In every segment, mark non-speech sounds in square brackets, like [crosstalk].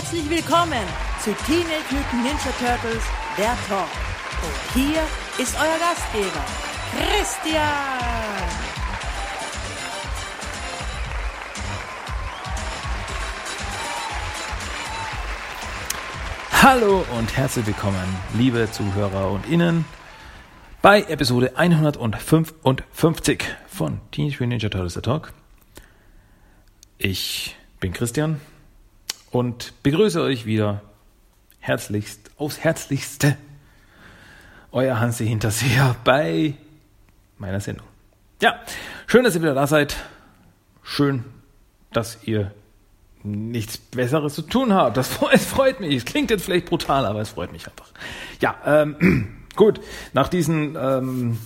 Herzlich willkommen zu Teenage Mutant Ninja Turtles, der Talk. Und hier ist euer Gastgeber, Christian. Hallo und herzlich willkommen, liebe Zuhörer und Innen, bei Episode 155 von Teenage Mutant Ninja Turtles The Talk. Ich bin Christian und begrüße euch wieder herzlichst, aufs Herzlichste, euer Hansi Hinterseher bei meiner Sendung. Ja, schön, dass ihr wieder da seid. Schön, dass ihr nichts Besseres zu tun habt. Das es freut mich. Es klingt jetzt vielleicht brutal, aber es freut mich einfach. Ja, ähm, [clears throat] gut. Nach diesem ähm,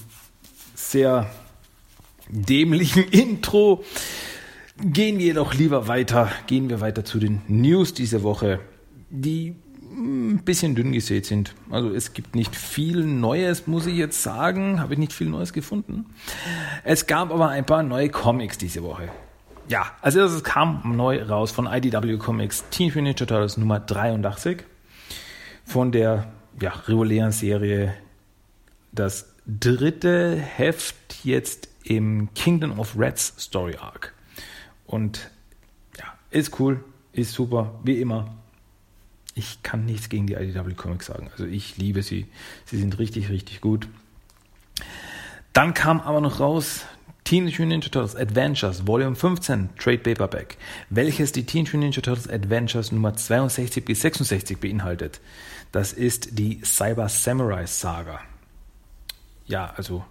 sehr dämlichen [laughs] Intro gehen wir doch lieber weiter. Gehen wir weiter zu den News diese Woche, die ein bisschen dünn gesät sind. Also es gibt nicht viel Neues, muss ich jetzt sagen. Habe ich nicht viel Neues gefunden. Es gab aber ein paar neue Comics diese Woche. Ja, als erstes kam neu raus von IDW Comics Teen Mutant Ninja Turtles Nummer 83 von der ja, regulären Serie. Das dritte Heft jetzt im Kingdom of Reds Story Arc. Und ja, ist cool, ist super, wie immer. Ich kann nichts gegen die IDW Comics sagen. Also ich liebe sie. Sie sind richtig, richtig gut. Dann kam aber noch raus Teenage Mutant Ninja Turtles Adventures Volume 15 Trade Paperback, welches die Teenage Mutant Ninja Turtles Adventures Nummer 62 bis 66 beinhaltet. Das ist die Cyber Samurai Saga. Ja, also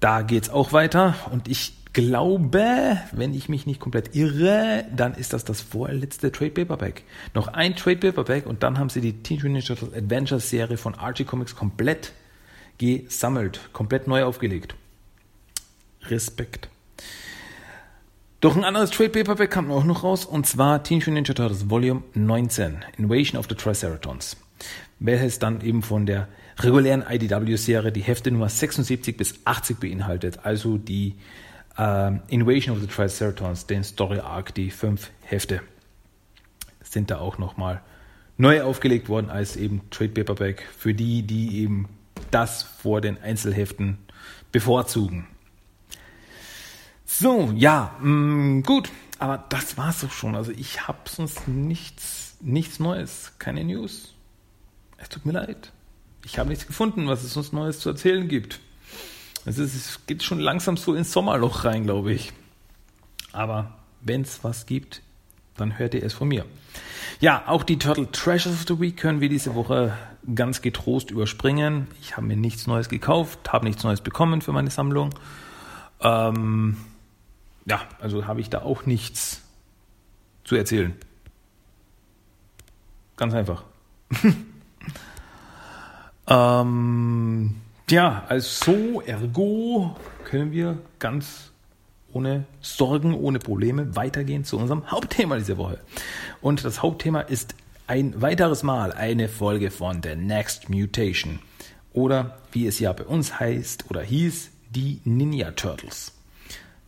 da geht's auch weiter und ich glaube, wenn ich mich nicht komplett irre, dann ist das das vorletzte Trade Paperback. Noch ein Trade Paperback und dann haben sie die Teenage Mutant Adventures Serie von Archie Comics komplett gesammelt, komplett neu aufgelegt. Respekt. Doch ein anderes Trade Paperback kam auch noch raus und zwar Teenage Mutant Ninja Turtles Volume 19 Invasion of the Triceratons, welches dann eben von der regulären IDW-Serie die Hefte Nummer 76 bis 80 beinhaltet, also die äh, Invasion of the Triceratons, den Story Arc, die fünf Hefte, sind da auch nochmal neu aufgelegt worden als eben Trade Paperback für die, die eben das vor den Einzelheften bevorzugen. So, ja, mh, mm, gut, aber das war's doch schon. Also ich habe sonst nichts, nichts Neues, keine News. Es tut mir leid. Ich habe nichts gefunden, was es sonst Neues zu erzählen gibt. Es, ist, es geht schon langsam so ins Sommerloch rein, glaube ich. Aber wenn es was gibt, dann hört ihr es von mir. Ja, auch die Turtle Treasures of the Week können wir diese Woche ganz getrost überspringen. Ich habe mir nichts Neues gekauft, habe nichts Neues bekommen für meine Sammlung. Ähm, ja, also habe ich da auch nichts zu erzählen. Ganz einfach. [laughs] ähm, ja, also ergo können wir ganz ohne Sorgen, ohne Probleme weitergehen zu unserem Hauptthema diese Woche. Und das Hauptthema ist ein weiteres Mal eine Folge von The Next Mutation. Oder wie es ja bei uns heißt oder hieß, die Ninja Turtles.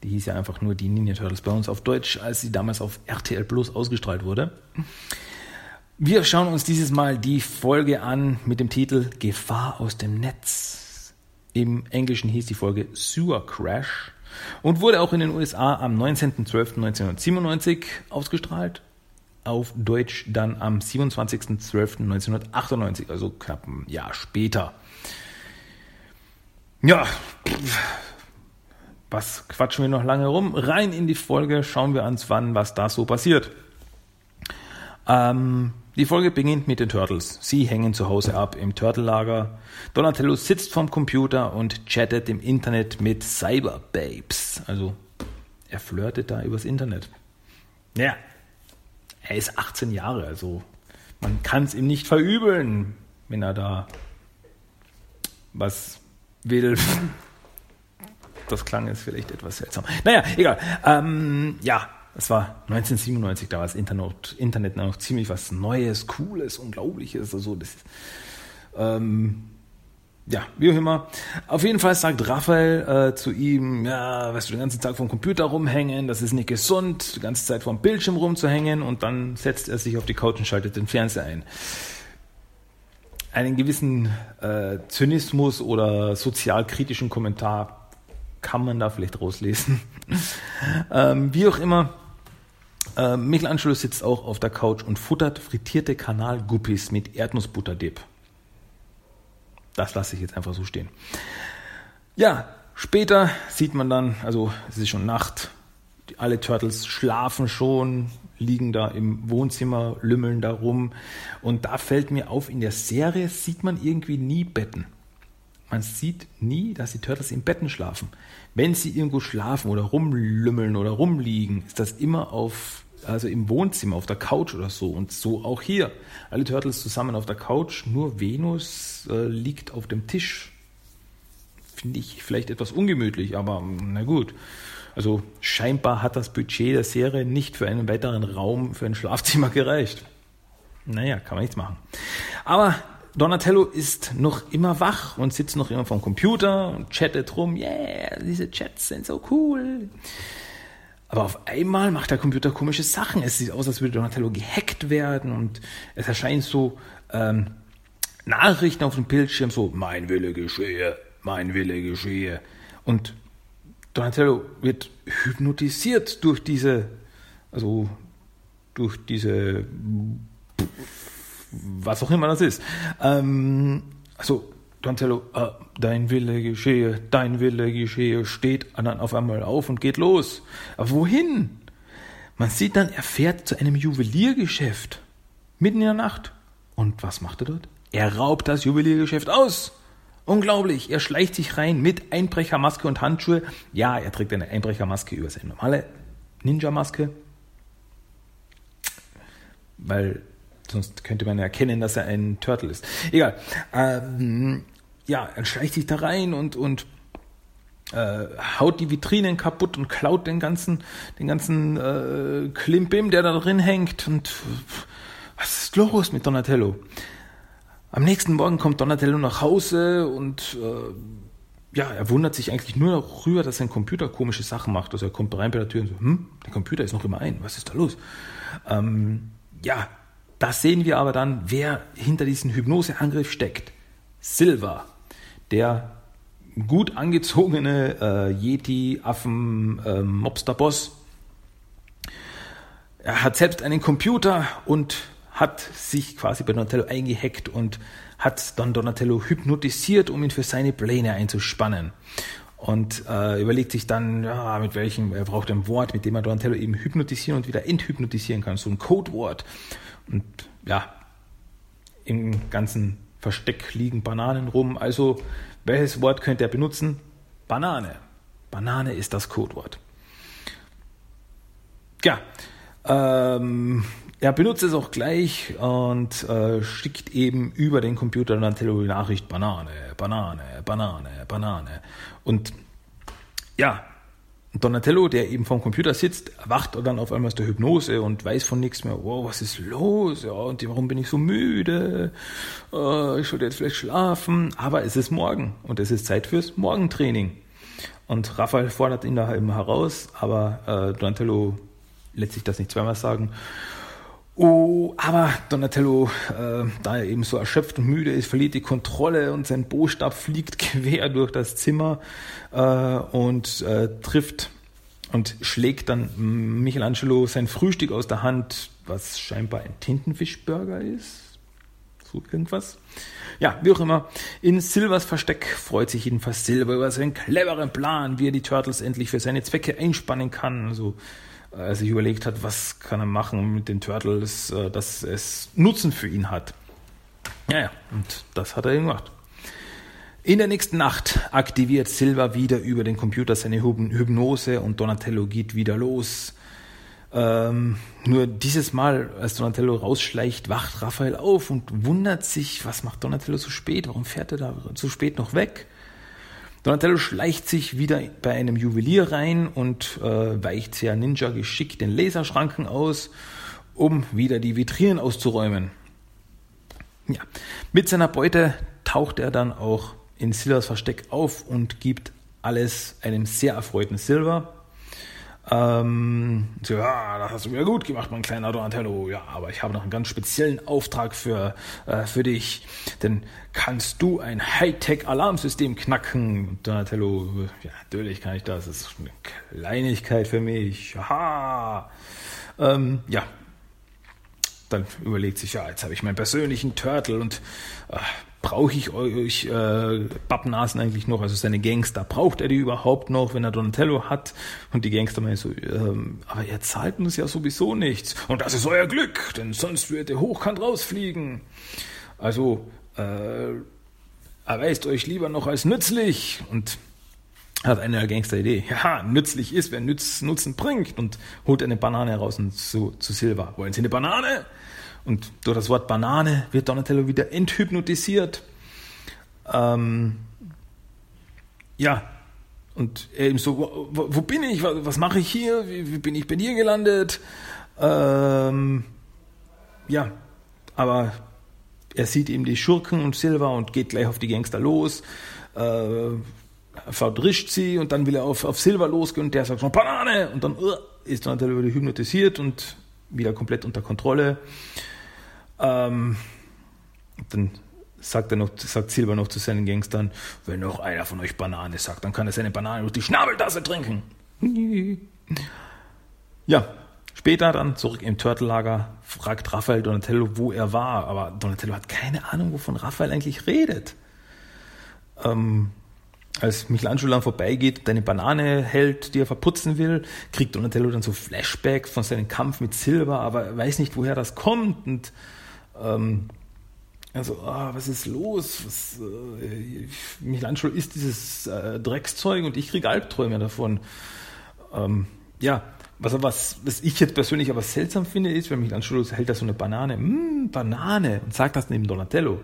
Die hieß ja einfach nur die Ninja Turtles bei uns auf Deutsch, als sie damals auf RTL Plus ausgestrahlt wurde. Wir schauen uns dieses Mal die Folge an mit dem Titel Gefahr aus dem Netz. Im Englischen hieß die Folge Sewer Crash und wurde auch in den USA am 19.12.1997 ausgestrahlt. Auf Deutsch dann am 27.12.1998, also knapp ein Jahr später. Ja, was quatschen wir noch lange rum? Rein in die Folge, schauen wir uns wann, was da so passiert. Ähm, die Folge beginnt mit den Turtles. Sie hängen zu Hause ab im Turtellager. Donatello sitzt vorm Computer und chattet im Internet mit Cyberbabes. Also er flirtet da übers Internet. Ja, er ist 18 Jahre, also man kann es ihm nicht verübeln, wenn er da was will. [laughs] Das klang jetzt vielleicht etwas seltsam. Naja, egal. Ähm, ja, es war 1997, da war das Internet, Internet noch ziemlich was Neues, Cooles, Unglaubliches. Also das, ähm, ja, wie auch immer. Auf jeden Fall sagt Raphael äh, zu ihm, ja, weißt du, den ganzen Tag vom Computer rumhängen, das ist nicht gesund, die ganze Zeit vom Bildschirm rumzuhängen und dann setzt er sich auf die Couch und schaltet den Fernseher ein. Einen gewissen äh, Zynismus oder sozialkritischen Kommentar kann man da vielleicht rauslesen. [laughs] ähm, wie auch immer, äh, Michelangelo sitzt auch auf der Couch und futtert frittierte Kanalguppis mit Erdnussbutterdip. Das lasse ich jetzt einfach so stehen. Ja, später sieht man dann, also es ist schon Nacht, alle Turtles schlafen schon, liegen da im Wohnzimmer, lümmeln da rum. Und da fällt mir auf, in der Serie sieht man irgendwie nie Betten. Man sieht nie, dass die Turtles in Betten schlafen. Wenn sie irgendwo schlafen oder rumlümmeln oder rumliegen, ist das immer auf also im Wohnzimmer, auf der Couch oder so. Und so auch hier. Alle Turtles zusammen auf der Couch, nur Venus äh, liegt auf dem Tisch. Finde ich vielleicht etwas ungemütlich, aber na gut. Also scheinbar hat das Budget der Serie nicht für einen weiteren Raum für ein Schlafzimmer gereicht. Naja, kann man nichts machen. Aber Donatello ist noch immer wach und sitzt noch immer vom Computer und chattet rum. Yeah, diese Chats sind so cool. Aber auf einmal macht der Computer komische Sachen. Es sieht aus, als würde Donatello gehackt werden und es erscheinen so ähm, Nachrichten auf dem Bildschirm, so mein Wille geschehe, mein Wille geschehe. Und Donatello wird hypnotisiert durch diese, also durch diese, was auch immer das ist. Ähm, also Donatello, äh, dein Wille geschehe, dein Wille geschehe, steht dann auf einmal auf und geht los. Aber wohin? Man sieht dann, er fährt zu einem Juweliergeschäft. Mitten in der Nacht. Und was macht er dort? Er raubt das Juweliergeschäft aus. Unglaublich. Er schleicht sich rein mit Einbrechermaske und Handschuhe. Ja, er trägt eine Einbrechermaske über seine normale Ninja-Maske. Weil sonst könnte man erkennen, dass er ein Turtle ist. Egal. Ähm, ja, er schleicht sich da rein und, und äh, haut die Vitrinen kaputt und klaut den ganzen, den ganzen äh, Klimbim, der da drin hängt. Und was ist los mit Donatello? Am nächsten Morgen kommt Donatello nach Hause und äh, ja, er wundert sich eigentlich nur darüber, dass sein Computer komische Sachen macht. Also er kommt rein bei der Tür und so, hm, der Computer ist noch immer ein, was ist da los? Ähm, ja, das sehen wir aber dann, wer hinter diesem Hypnoseangriff steckt. Silver der gut angezogene äh, Yeti-Affen-Mobster-Boss. Ähm, er hat selbst einen Computer und hat sich quasi bei Donatello eingehackt und hat dann Donatello hypnotisiert, um ihn für seine Pläne einzuspannen. Und äh, überlegt sich dann, ja, mit welchem, er braucht ein Wort, mit dem er Donatello eben hypnotisieren und wieder enthypnotisieren kann, so ein Codewort. Und ja, im ganzen Versteck liegen Bananen rum. Also welches Wort könnte er benutzen? Banane. Banane ist das Codewort. Ja, ähm, er benutzt es auch gleich und äh, schickt eben über den Computer dann die Nachricht Banane, Banane, Banane, Banane. Und ja, Donatello, der eben vom Computer sitzt, erwacht dann auf einmal aus der Hypnose und weiß von nichts mehr. Wow, was ist los? Ja, und warum bin ich so müde? Äh, ich sollte jetzt vielleicht schlafen. Aber es ist morgen und es ist Zeit fürs Morgentraining. Und Raphael fordert ihn da eben heraus, aber äh, Donatello lässt sich das nicht zweimal sagen. Oh, aber Donatello, äh, da er eben so erschöpft und müde ist, verliert die Kontrolle und sein Bostab fliegt [laughs] quer durch das Zimmer äh, und äh, trifft und schlägt dann Michelangelo sein Frühstück aus der Hand, was scheinbar ein Tintenfischburger ist. So irgendwas. Ja, wie auch immer. In Silvers Versteck freut sich jedenfalls Silver über seinen cleveren Plan, wie er die Turtles endlich für seine Zwecke einspannen kann. Also er sich überlegt hat, was kann er machen mit den Turtles, äh, dass es Nutzen für ihn hat. Ja, ja, und das hat er gemacht. In der nächsten Nacht aktiviert Silva wieder über den Computer seine Hypnose und Donatello geht wieder los. Ähm, nur dieses Mal, als Donatello rausschleicht, wacht Raphael auf und wundert sich, was macht Donatello so spät? Warum fährt er da so spät noch weg? Donatello schleicht sich wieder bei einem Juwelier rein und äh, weicht sehr ninja geschickt den Laserschranken aus, um wieder die Vitrinen auszuräumen. Ja, mit seiner Beute taucht er dann auch in Silvers Versteck auf und gibt alles einem sehr erfreuten Silver. Ähm, so, ja, das hast du wieder gut gemacht, mein kleiner Donatello. Ja, aber ich habe noch einen ganz speziellen Auftrag für, äh, für dich. Denn kannst du ein Hightech-Alarmsystem knacken? Donatello, ja, natürlich kann ich das. Das ist eine Kleinigkeit für mich. Haha. Ähm, ja, dann überlegt sich, ja, jetzt habe ich meinen persönlichen Turtle und äh, brauche ich euch äh, Pappnasen eigentlich noch, also seine Gangster, braucht er die überhaupt noch, wenn er Donatello hat? Und die Gangster meinen so, ähm, aber ihr zahlt uns ja sowieso nichts. Und das ist euer Glück, denn sonst würde er hochkant rausfliegen. Also äh, erweist euch lieber noch als nützlich. Und hat eine Gangster-Idee. Ja, nützlich ist, wer Nütz, Nutzen bringt und holt eine Banane heraus und zu, zu Silva. Wollen Sie eine Banane? Und durch das Wort Banane wird Donatello wieder enthypnotisiert. Ähm, ja, und er eben so, wo, wo bin ich? Was, was mache ich hier? Wie, wie, bin ich bei dir gelandet? Ähm, ja, aber er sieht eben die Schurken und Silva und geht gleich auf die Gangster los. Äh, verdrischt sie und dann will er auf, auf Silva losgehen und der sagt schon Banane und dann uh, ist Donatello wieder hypnotisiert und wieder komplett unter Kontrolle. Ähm, dann sagt er noch, sagt Silber noch zu seinen Gangstern, wenn noch einer von euch Banane sagt, dann kann er seine Banane durch die Schnabeltasse trinken. [laughs] Ja, später dann zurück im Turtellager fragt Raphael Donatello, wo er war, aber Donatello hat keine Ahnung, wovon Raphael eigentlich redet. Ähm, als Michelangelo dann vorbeigeht und eine Banane hält, die er verputzen will, kriegt Donatello dann so Flashbacks von seinem Kampf mit Silber, aber er weiß nicht, woher das kommt und ähm, also, ah, was ist los? Was, äh, Michelangelo isst dieses äh, Dreckszeug und ich kriege Albträume davon. Ähm, ja, was, was, was ich jetzt persönlich aber seltsam finde, ist, wenn Michelangelo hält da so eine Banane, mm, Banane, und sagt das neben Donatello.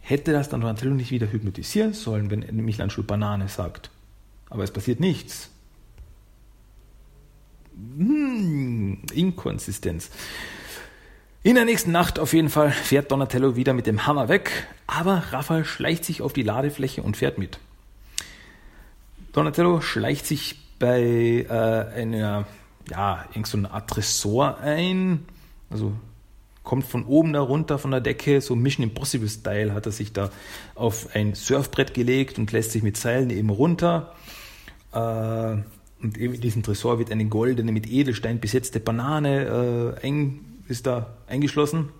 Hätte das dann Donatello nicht wieder hypnotisieren sollen, wenn Michelangelo Banane sagt? Aber es passiert nichts. Hm, Inkonsistenz. In der nächsten Nacht auf jeden Fall fährt Donatello wieder mit dem Hammer weg, aber Raphael schleicht sich auf die Ladefläche und fährt mit. Donatello schleicht sich bei äh, einer, ja, irgend so Art ein, also kommt von oben da runter von der Decke, so Mission Impossible Style hat er sich da auf ein Surfbrett gelegt und lässt sich mit Seilen eben runter. Äh, und eben in diesem Tresor wird eine goldene, mit Edelstein besetzte Banane äh, ein, ist da eingeschlossen.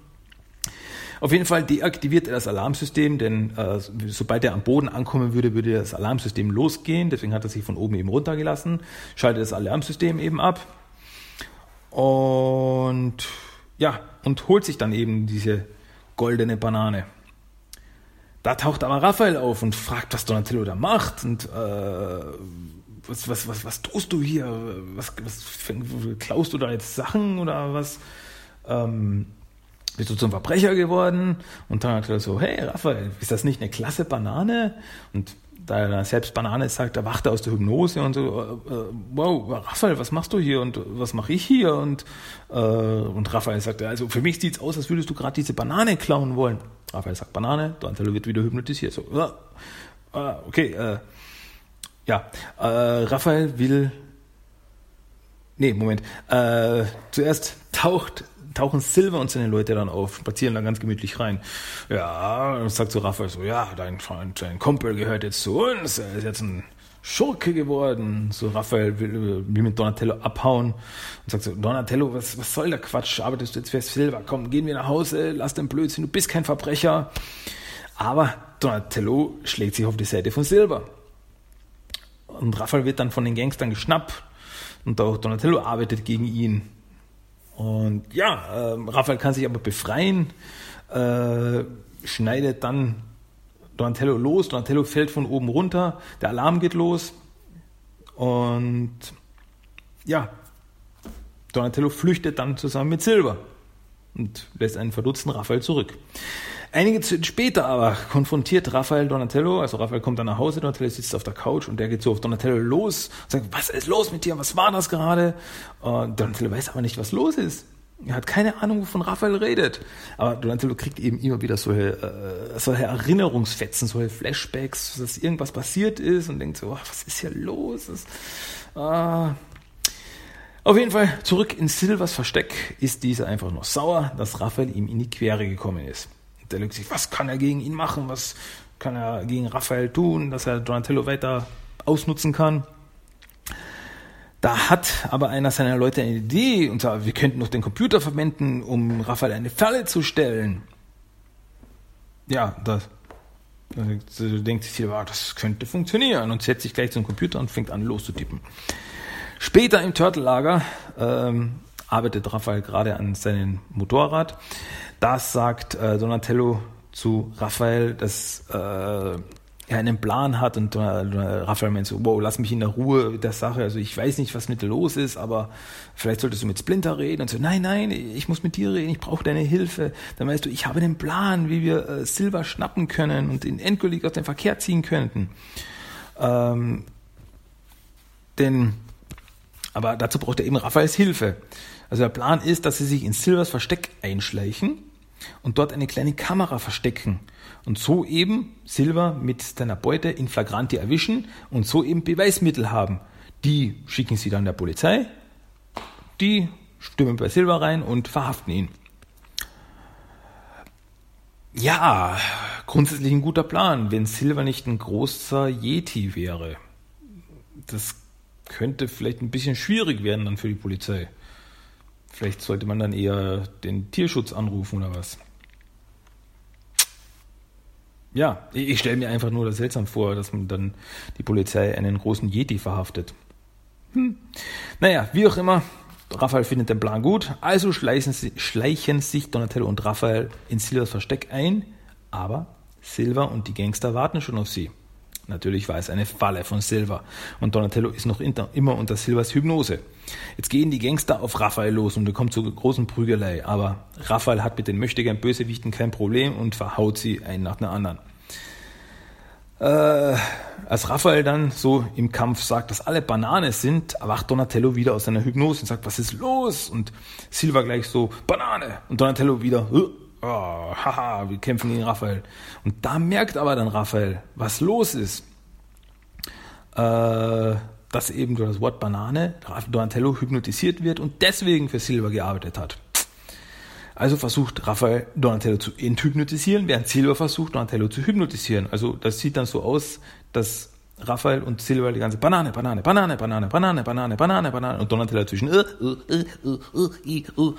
Auf jeden Fall deaktiviert er das Alarmsystem, denn äh, sobald er am Boden ankommen würde, würde das Alarmsystem losgehen. Deswegen hat er sich von oben eben runtergelassen, schaltet das Alarmsystem eben ab und ja, und holt sich dann eben diese goldene Banane. Da taucht aber Raphael auf und fragt, was Donatello da macht und äh, was, was, was, was tust du hier? Was, was klaust du da jetzt Sachen oder was? ähm, bist du zum Verbrecher geworden? Und dann hat er so, hey Raphael, ist das nicht eine klasse Banane? Und da er selbst Banane sagt, da wacht er aus der Hypnose und so, äh, äh wow, Raphael, was machst du hier und was mache ich hier? Und, äh, und Raphael sagt, also für mich sieht's aus, als würdest du gerade diese Banane klauen wollen. Raphael sagt Banane, Donatello wird wieder hypnotisiert. So, äh, okay, äh, ja, äh, Raphael will Nee, Moment. Äh, zuerst taucht tauchen Silver und seine Leute dann auf, spazieren dann ganz gemütlich rein. Ja, und sagt so Raphael so, ja, dein Freund, dein Kumpel gehört jetzt zu uns, er ist jetzt ein Schurke geworden. So Raphael will, will mit Donatello abhauen und sagt so, Donatello, was, was soll der Quatsch? Arbeitest du jetzt für Silver? Komm, gehen wir nach Hause, lass den Blödsinn, du bist kein Verbrecher. Aber Donatello schlägt sich auf die Seite von Silber. Und Raphael wird dann von den Gangstern geschnappt und auch Donatello arbeitet gegen ihn. Und ja, äh, Raphael kann sich aber befreien, äh, schneidet dann Donatello los. Donatello fällt von oben runter, der Alarm geht los und ja, Donatello flüchtet dann zusammen mit Silber und lässt einen verdutzten Raphael zurück. Einige Zeit später aber konfrontiert Raphael Donatello, also Raphael kommt dann nach Hause, Donatello sitzt auf der Couch und der geht so auf Donatello los und sagt, was ist los mit dir, was war das gerade? Und Donatello weiß aber nicht, was los ist. Er hat keine Ahnung, wovon Raphael redet. Aber Donatello kriegt eben immer wieder solche, äh, solche Erinnerungsfetzen, solche Flashbacks, dass irgendwas passiert ist und denkt so, was ist hier los? Das, ah. Auf jeden Fall, zurück in Silvers Versteck ist dieser einfach nur sauer, dass Raphael ihm in die Quere gekommen ist. Der lügt sich, was kann er gegen ihn machen? Was kann er gegen Raphael tun, dass er Donatello weiter ausnutzen kann? Da hat aber einer seiner Leute eine Idee und sagt, wir könnten noch den Computer verwenden, um Raphael eine Falle zu stellen. Ja, das, das denkt sich hier, das könnte funktionieren und setzt sich gleich zum Computer und fängt an loszutippen. Später im Turtle-Lager ähm, arbeitet Raphael gerade an seinem Motorrad. Das sagt äh, Donatello zu Raphael, dass äh, er einen Plan hat und äh, Raphael meint so, wow, lass mich in der Ruhe mit der Sache. Also ich weiß nicht, was mit dir los ist, aber vielleicht solltest du mit Splinter reden. Und so, nein, nein, ich muss mit dir reden, ich brauche deine Hilfe. Dann weißt du, ich habe einen Plan, wie wir äh, Silver schnappen können und ihn endgültig aus dem Verkehr ziehen könnten. Ähm, denn, aber dazu braucht er eben Raphaels Hilfe. Also der Plan ist, dass sie sich in Silvers Versteck einschleichen und dort eine kleine Kamera verstecken und so eben Silver mit seiner Beute in Flagranti erwischen und so eben Beweismittel haben. Die schicken sie dann der Polizei, die stimmen bei Silver rein und verhaften ihn. Ja, grundsätzlich ein guter Plan, wenn Silver nicht ein großer Yeti wäre. Das könnte vielleicht ein bisschen schwierig werden dann für die Polizei. Vielleicht sollte man dann eher den Tierschutz anrufen oder was. Ja, ich stelle mir einfach nur das seltsam vor, dass man dann die Polizei einen großen Yeti verhaftet. Hm. Naja, wie auch immer, Raphael findet den Plan gut, also schleichen, schleichen sich Donatello und Raphael in Silvers Versteck ein, aber Silver und die Gangster warten schon auf sie. Natürlich war es eine Falle von Silver und Donatello ist noch immer unter Silvers Hypnose. Jetzt gehen die Gangster auf Raphael los und es kommt zur großen Prügelei, aber Raphael hat mit den möchtegern Bösewichten kein Problem und verhaut sie einen nach der anderen. Äh, als Raphael dann so im Kampf sagt, dass alle Banane sind, erwacht Donatello wieder aus seiner Hypnose und sagt, was ist los? Und Silva gleich so, Banane! Und Donatello wieder, oh, haha, wir kämpfen gegen Raphael. Und da merkt aber dann Raphael, was los ist. Äh, dass eben durch das Wort Banane Donatello hypnotisiert wird und deswegen für Silva gearbeitet hat. Also versucht Raphael Donatello zu enthypnotisieren, während Silva versucht Donatello zu hypnotisieren. Also das sieht dann so aus, dass Raphael und Silva die ganze Banane, Banane, Banane, Banane, Banane, Banane, Banane, Banane und Donatello dazwischen. Uh, uh, uh,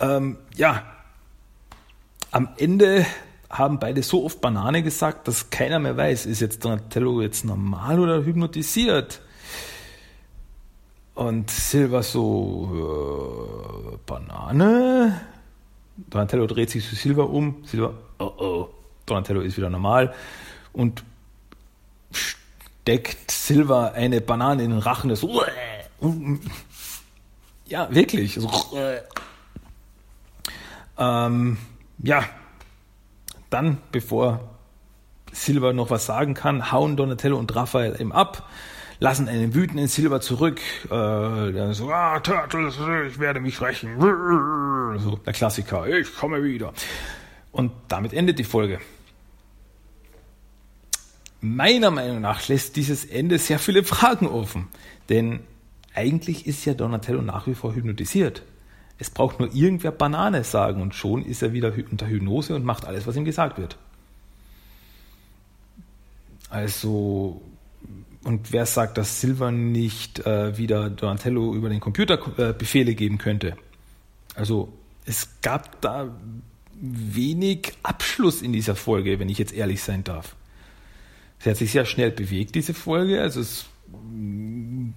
ähm, ja, am Ende haben beide so oft Banane gesagt, dass keiner mehr weiß, ist jetzt Donatello jetzt normal oder hypnotisiert. Und Silva so, äh, Banane? Donatello dreht sich zu Silva um. Silva, oh oh, Donatello ist wieder normal und steckt Silva eine Banane in den Rachen. Das, ja, wirklich. So, ähm, ja, dann, bevor Silva noch was sagen kann, hauen Donatello und Raphael ihm ab lassen einen wütenden Silber zurück. Äh, so, ah, Turtles, ich werde mich rächen. So, der Klassiker, ich komme wieder. Und damit endet die Folge. Meiner Meinung nach lässt dieses Ende sehr viele Fragen offen. Denn eigentlich ist ja Donatello nach wie vor hypnotisiert. Es braucht nur irgendwer Banane sagen und schon ist er wieder unter Hypnose und macht alles, was ihm gesagt wird. Also und wer sagt, dass Silver nicht äh, wieder Donatello über den Computer äh, Befehle geben könnte? Also es gab da wenig Abschluss in dieser Folge, wenn ich jetzt ehrlich sein darf. Sie hat sich sehr schnell bewegt, diese Folge. Also es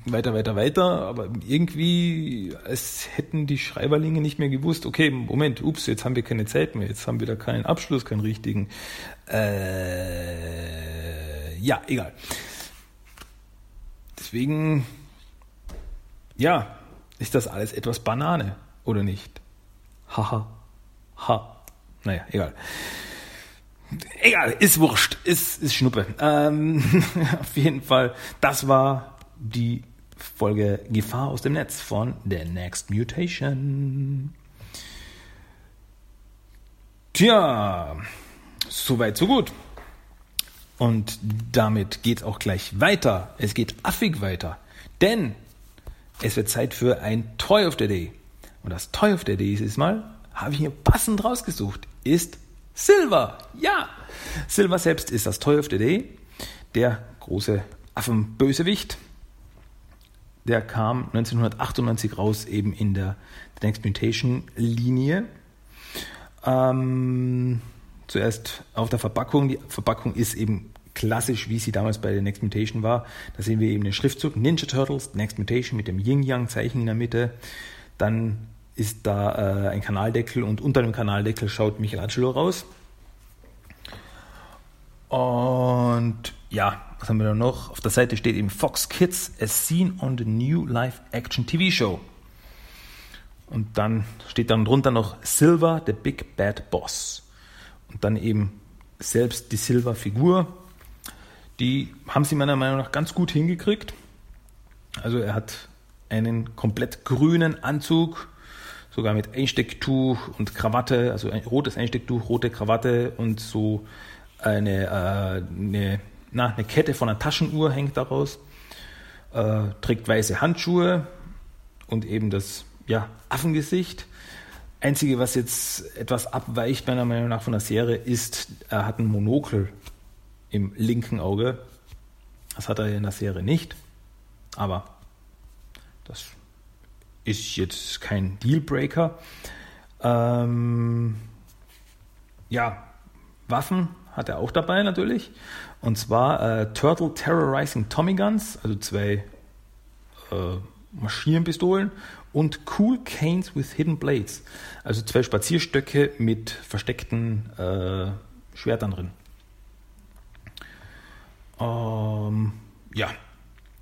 weiter, weiter, weiter, aber irgendwie, als hätten die Schreiberlinge nicht mehr gewusst, okay, Moment, ups, jetzt haben wir keine Zeit mehr, jetzt haben wir da keinen Abschluss, keinen richtigen. Äh, ja, egal. Deswegen, ja, ist das alles etwas Banane, oder nicht? Haha, ha. Naja, egal. Egal, ist wurscht, ist, ist Schnuppe. Ähm, [laughs] auf jeden Fall, das war die Folge Gefahr aus dem Netz von The Next Mutation. Tja, soweit, so gut. Und damit geht es auch gleich weiter. Es geht affig weiter. Denn es wird Zeit für ein Toy of the Day. Und das Toy of the Day dieses Mal, habe ich mir passend rausgesucht, ist Silver. Ja, Silver selbst ist das Toy of the Day. Der große Affenbösewicht. Der kam 1998 raus, eben in der The Next Mutation Linie. Ähm, zuerst auf der Verpackung. Die Verpackung ist eben klassisch, wie sie damals bei der Next Mutation war. Da sehen wir eben den Schriftzug Ninja Turtles, Next Mutation mit dem Yin-Yang-Zeichen in der Mitte. Dann ist da äh, ein Kanaldeckel und unter dem Kanaldeckel schaut Michelangelo raus. Und ja, was haben wir da noch? Auf der Seite steht eben Fox Kids, as seen on the new live-action TV show. Und dann steht dann drunter noch Silver, the Big Bad Boss. Und dann eben selbst die Silver-Figur. Die haben sie meiner Meinung nach ganz gut hingekriegt. Also er hat einen komplett grünen Anzug, sogar mit Einstecktuch und Krawatte, also ein rotes Einstecktuch, rote Krawatte und so eine, äh, eine, na, eine Kette von einer Taschenuhr hängt daraus, äh, trägt weiße Handschuhe und eben das ja, Affengesicht. Einzige, was jetzt etwas abweicht, meiner Meinung nach, von der Serie, ist, er hat ein Monokel im linken Auge. Das hat er in der Serie nicht. Aber das ist jetzt kein Dealbreaker. Ähm, ja, Waffen hat er auch dabei natürlich. Und zwar äh, Turtle Terrorizing Tommy Guns, also zwei äh, Maschinenpistolen und Cool Canes with Hidden Blades. Also zwei Spazierstöcke mit versteckten äh, Schwertern drin. Ähm, ja,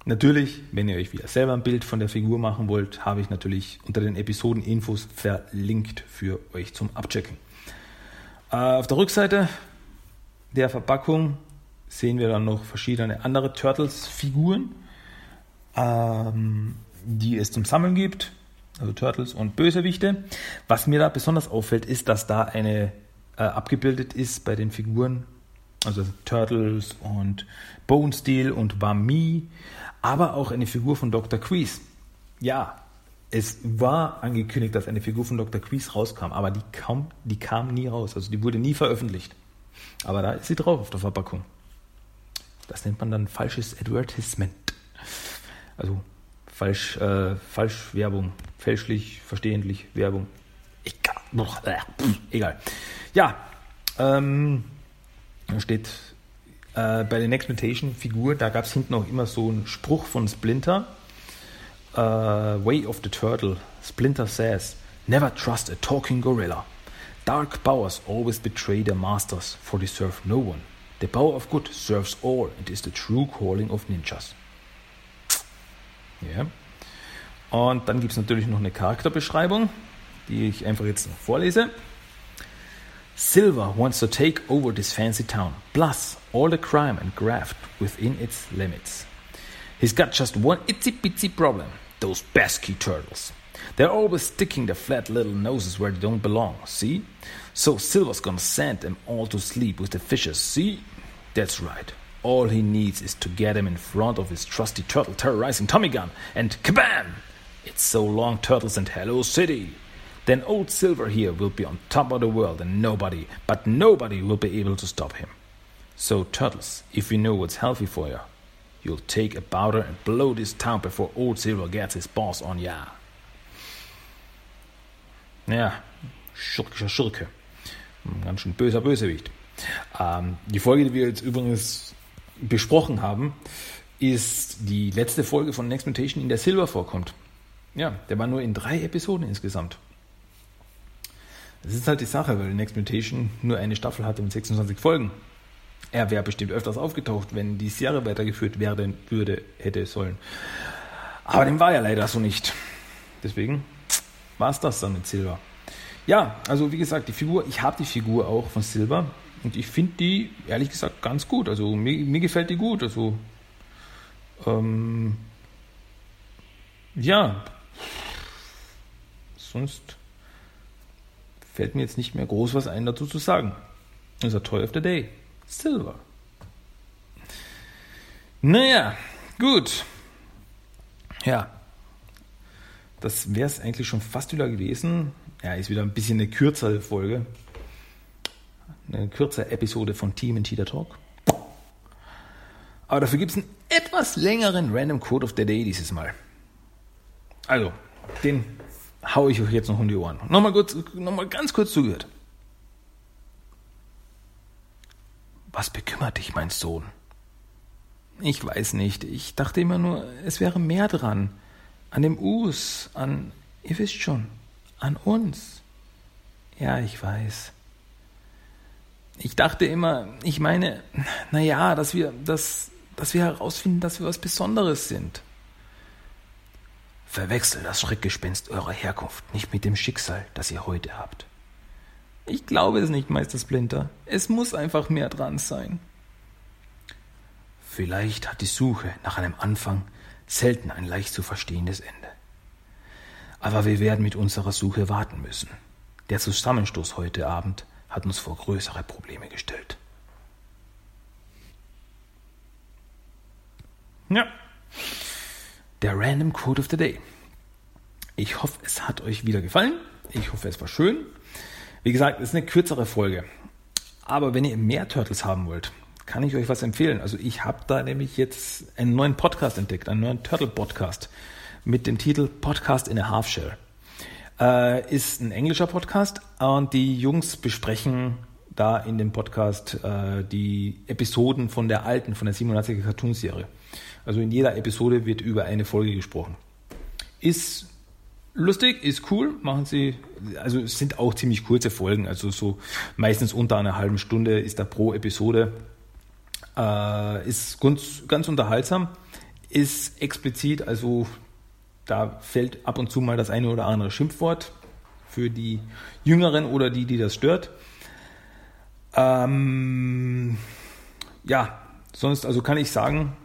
natürlich, wenn ihr euch wieder selber ein Bild von der Figur machen wollt, habe ich natürlich unter den Episoden Infos verlinkt für euch zum Abchecken. Äh, auf der Rückseite der Verpackung sehen wir dann noch verschiedene andere Turtles-Figuren. Ähm, die es zum Sammeln gibt, also Turtles und Bösewichte. Was mir da besonders auffällt, ist, dass da eine äh, abgebildet ist bei den Figuren, also Turtles und Bone Steel und Bami, aber auch eine Figur von Dr. Kreese. Ja, es war angekündigt, dass eine Figur von Dr. Kreese rauskam, aber die kam, die kam nie raus, also die wurde nie veröffentlicht. Aber da ist sie drauf auf der Verpackung. Das nennt man dann falsches Advertisement. Also falsch, äh, falsch Werbung, fälschlich, verstehentlich Werbung. Egal. Äh, egal. Ja, ähm, da steht äh, bei der Next Mutation Figur, da gab es hinten auch immer so einen Spruch von Splinter. Uh, Way of the Turtle. Splinter says, Never trust a talking gorilla. Dark powers always betray their masters, for they serve no one. The power of good serves all and is the true calling of ninjas. Ja. Und dann gibt es natürlich noch eine Charakterbeschreibung, die ich einfach jetzt noch vorlese. Silver wants to take over this fancy town, plus all the crime and graft within its limits. He's got just one itsy bitsy problem those pesky turtles. They're always sticking their flat little noses where they don't belong, see? So Silver's gonna send them all to sleep with the fishes, see? That's right. All he needs is to get him in front of his trusty turtle terrorizing Tommy gun, and kabam! It's so long, Turtles and Hello City. Then old Silver here will be on top of the world, and nobody, but nobody will be able to stop him. So, Turtles, if you know what's healthy for you, you'll take a powder and blow this town before old Silver gets his boss on ya. Ja, schurkischer Schurke. Ganz schön böser Bösewicht. Ähm, die Folge, die wir jetzt übrigens besprochen haben, ist die letzte Folge von Next Mutation, in der Silver vorkommt. Ja, der war nur in drei Episoden insgesamt. Das ist halt die Sache, weil Next Mutation nur eine Staffel hatte mit 26 Folgen. Er wäre bestimmt öfters aufgetaucht, wenn die Serie weitergeführt werden würde, hätte sollen. Aber dem war ja leider so nicht. Deswegen war es das dann mit Silver. Ja, also wie gesagt, die Figur, ich habe die Figur auch von Silver. Und ich finde die, ehrlich gesagt, ganz gut. Also mir, mir gefällt die gut. Also ähm, ja, sonst fällt mir jetzt nicht mehr groß was ein dazu zu sagen. Unser Toy of the Day, Silver. Naja, gut. Ja, das wäre es eigentlich schon fast wieder gewesen. Ja, ist wieder ein bisschen eine kürzere Folge. Eine kürzere Episode von Team in Cheater Talk. Aber dafür gibt es einen etwas längeren Random Code of the Day dieses Mal. Also, den haue ich euch jetzt noch um die Ohren. Nochmal, kurz, nochmal ganz kurz zugehört. Was bekümmert dich, mein Sohn? Ich weiß nicht. Ich dachte immer nur, es wäre mehr dran. An dem Us, an, ihr wisst schon, an uns. Ja, ich weiß. Ich dachte immer, ich meine, naja, dass wir, dass, dass wir herausfinden, dass wir was Besonderes sind. Verwechsel das Schreckgespenst eurer Herkunft nicht mit dem Schicksal, das ihr heute habt. Ich glaube es nicht, Meister Splinter. Es muss einfach mehr dran sein. Vielleicht hat die Suche nach einem Anfang selten ein leicht zu verstehendes Ende. Aber wir werden mit unserer Suche warten müssen. Der Zusammenstoß heute Abend hat uns vor größere Probleme gestellt. Ja. Der Random Code of the Day. Ich hoffe, es hat euch wieder gefallen. Ich hoffe, es war schön. Wie gesagt, es ist eine kürzere Folge. Aber wenn ihr mehr Turtles haben wollt, kann ich euch was empfehlen. Also ich habe da nämlich jetzt einen neuen Podcast entdeckt, einen neuen Turtle-Podcast mit dem Titel Podcast in a Half Shell. Äh, ist ein englischer Podcast und die Jungs besprechen da in dem Podcast äh, die Episoden von der alten, von der 87er Cartoon-Serie. Also in jeder Episode wird über eine Folge gesprochen. Ist lustig, ist cool, machen sie, also es sind auch ziemlich kurze Folgen, also so meistens unter einer halben Stunde ist da pro Episode. Äh, ist ganz, ganz unterhaltsam, ist explizit, also da fällt ab und zu mal das eine oder andere Schimpfwort für die Jüngeren oder die, die das stört. Ähm, ja, sonst, also kann ich sagen,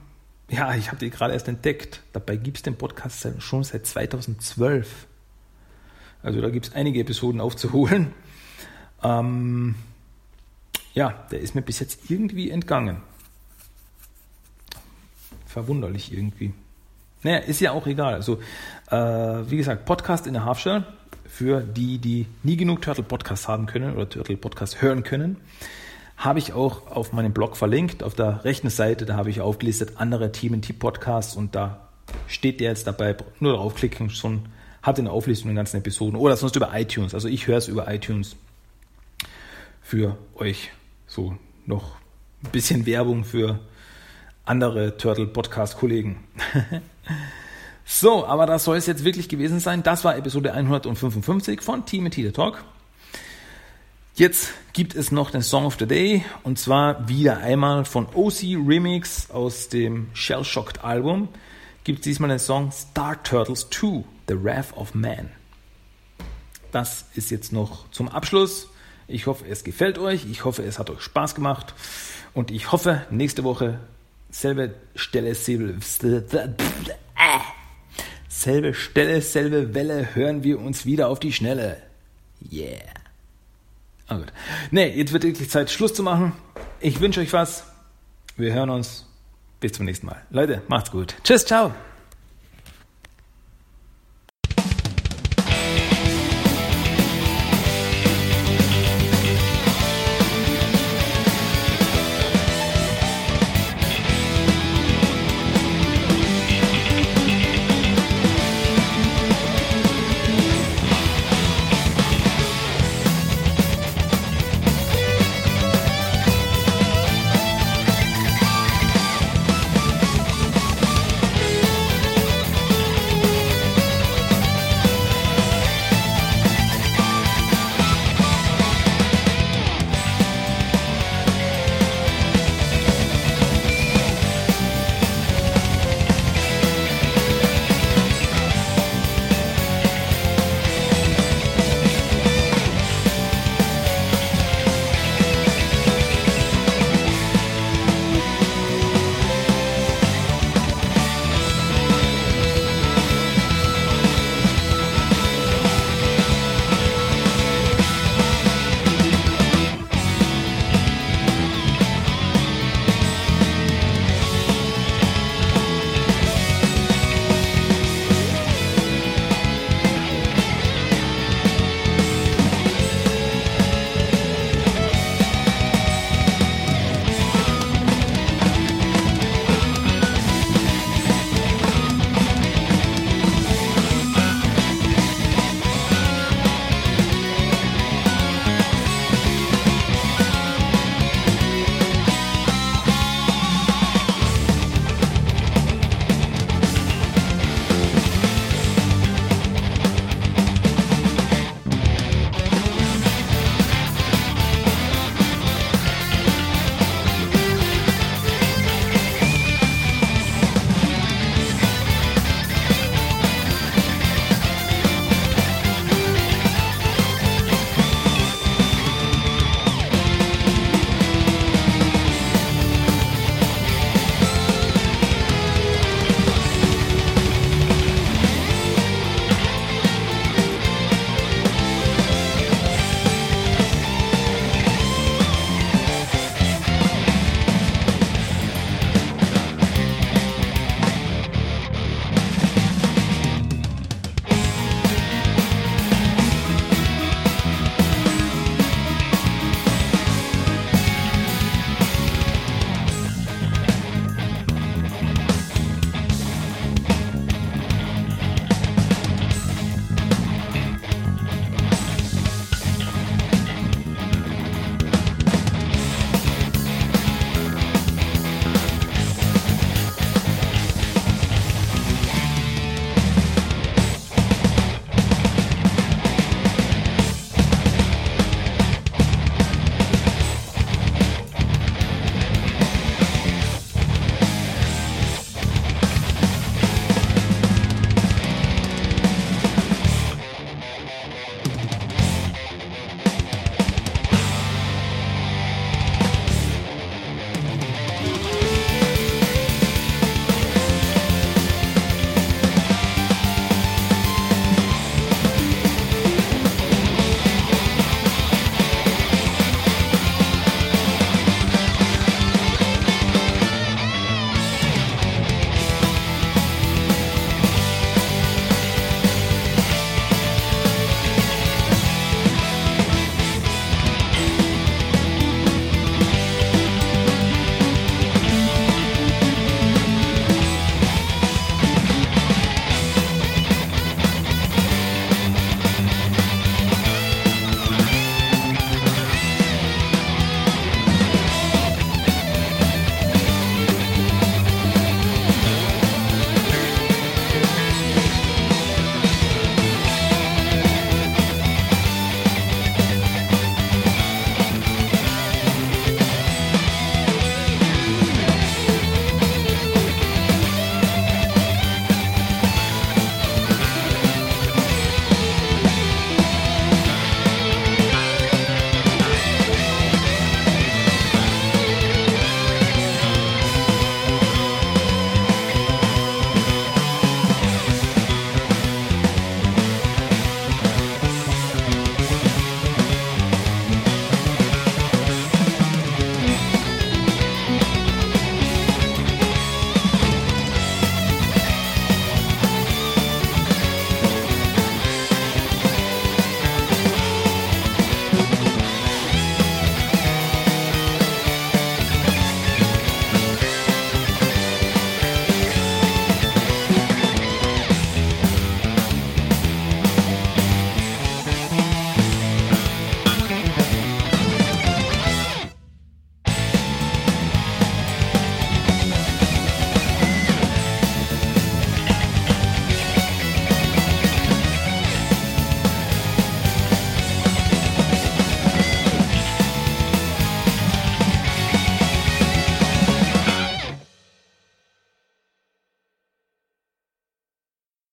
ja, ich habe die gerade erst entdeckt. Dabei gibt es den Podcast schon seit 2012. Also da gibt es einige Episoden aufzuholen. Ähm, ja, der ist mir bis jetzt irgendwie entgangen. Verwunderlich irgendwie. Naja, ist ja auch egal. Also, äh, wie gesagt, Podcast in der Halfshell für die, die nie genug Turtle Podcast haben können oder Turtle Podcast hören können, habe ich auch auf meinem Blog verlinkt. Auf der rechten Seite, da habe ich aufgelistet andere TMT Podcasts und da steht der jetzt dabei. Nur draufklicken, schon hat eine Auflistung der ganzen Episoden oder sonst über iTunes. Also ich höre es über iTunes für euch. So noch ein bisschen Werbung für andere Turtle Podcast Kollegen. [laughs] so, aber das soll es jetzt wirklich gewesen sein. Das war Episode 155 von Team the Talk. Jetzt gibt es noch den Song of the Day und zwar wieder einmal von OC Remix aus dem Shell Shocked Album. Gibt es diesmal den Song Star Turtles 2, The Wrath of Man. Das ist jetzt noch zum Abschluss. Ich hoffe, es gefällt euch. Ich hoffe, es hat euch Spaß gemacht. Und ich hoffe, nächste Woche selbe Stelle, selbe, selbe Stelle, selbe Welle, hören wir uns wieder auf die Schnelle. Yeah. Oh gut. Nee, jetzt wird wirklich Zeit, Schluss zu machen. Ich wünsche euch was. Wir hören uns. Bis zum nächsten Mal. Leute, macht's gut. Tschüss, ciao.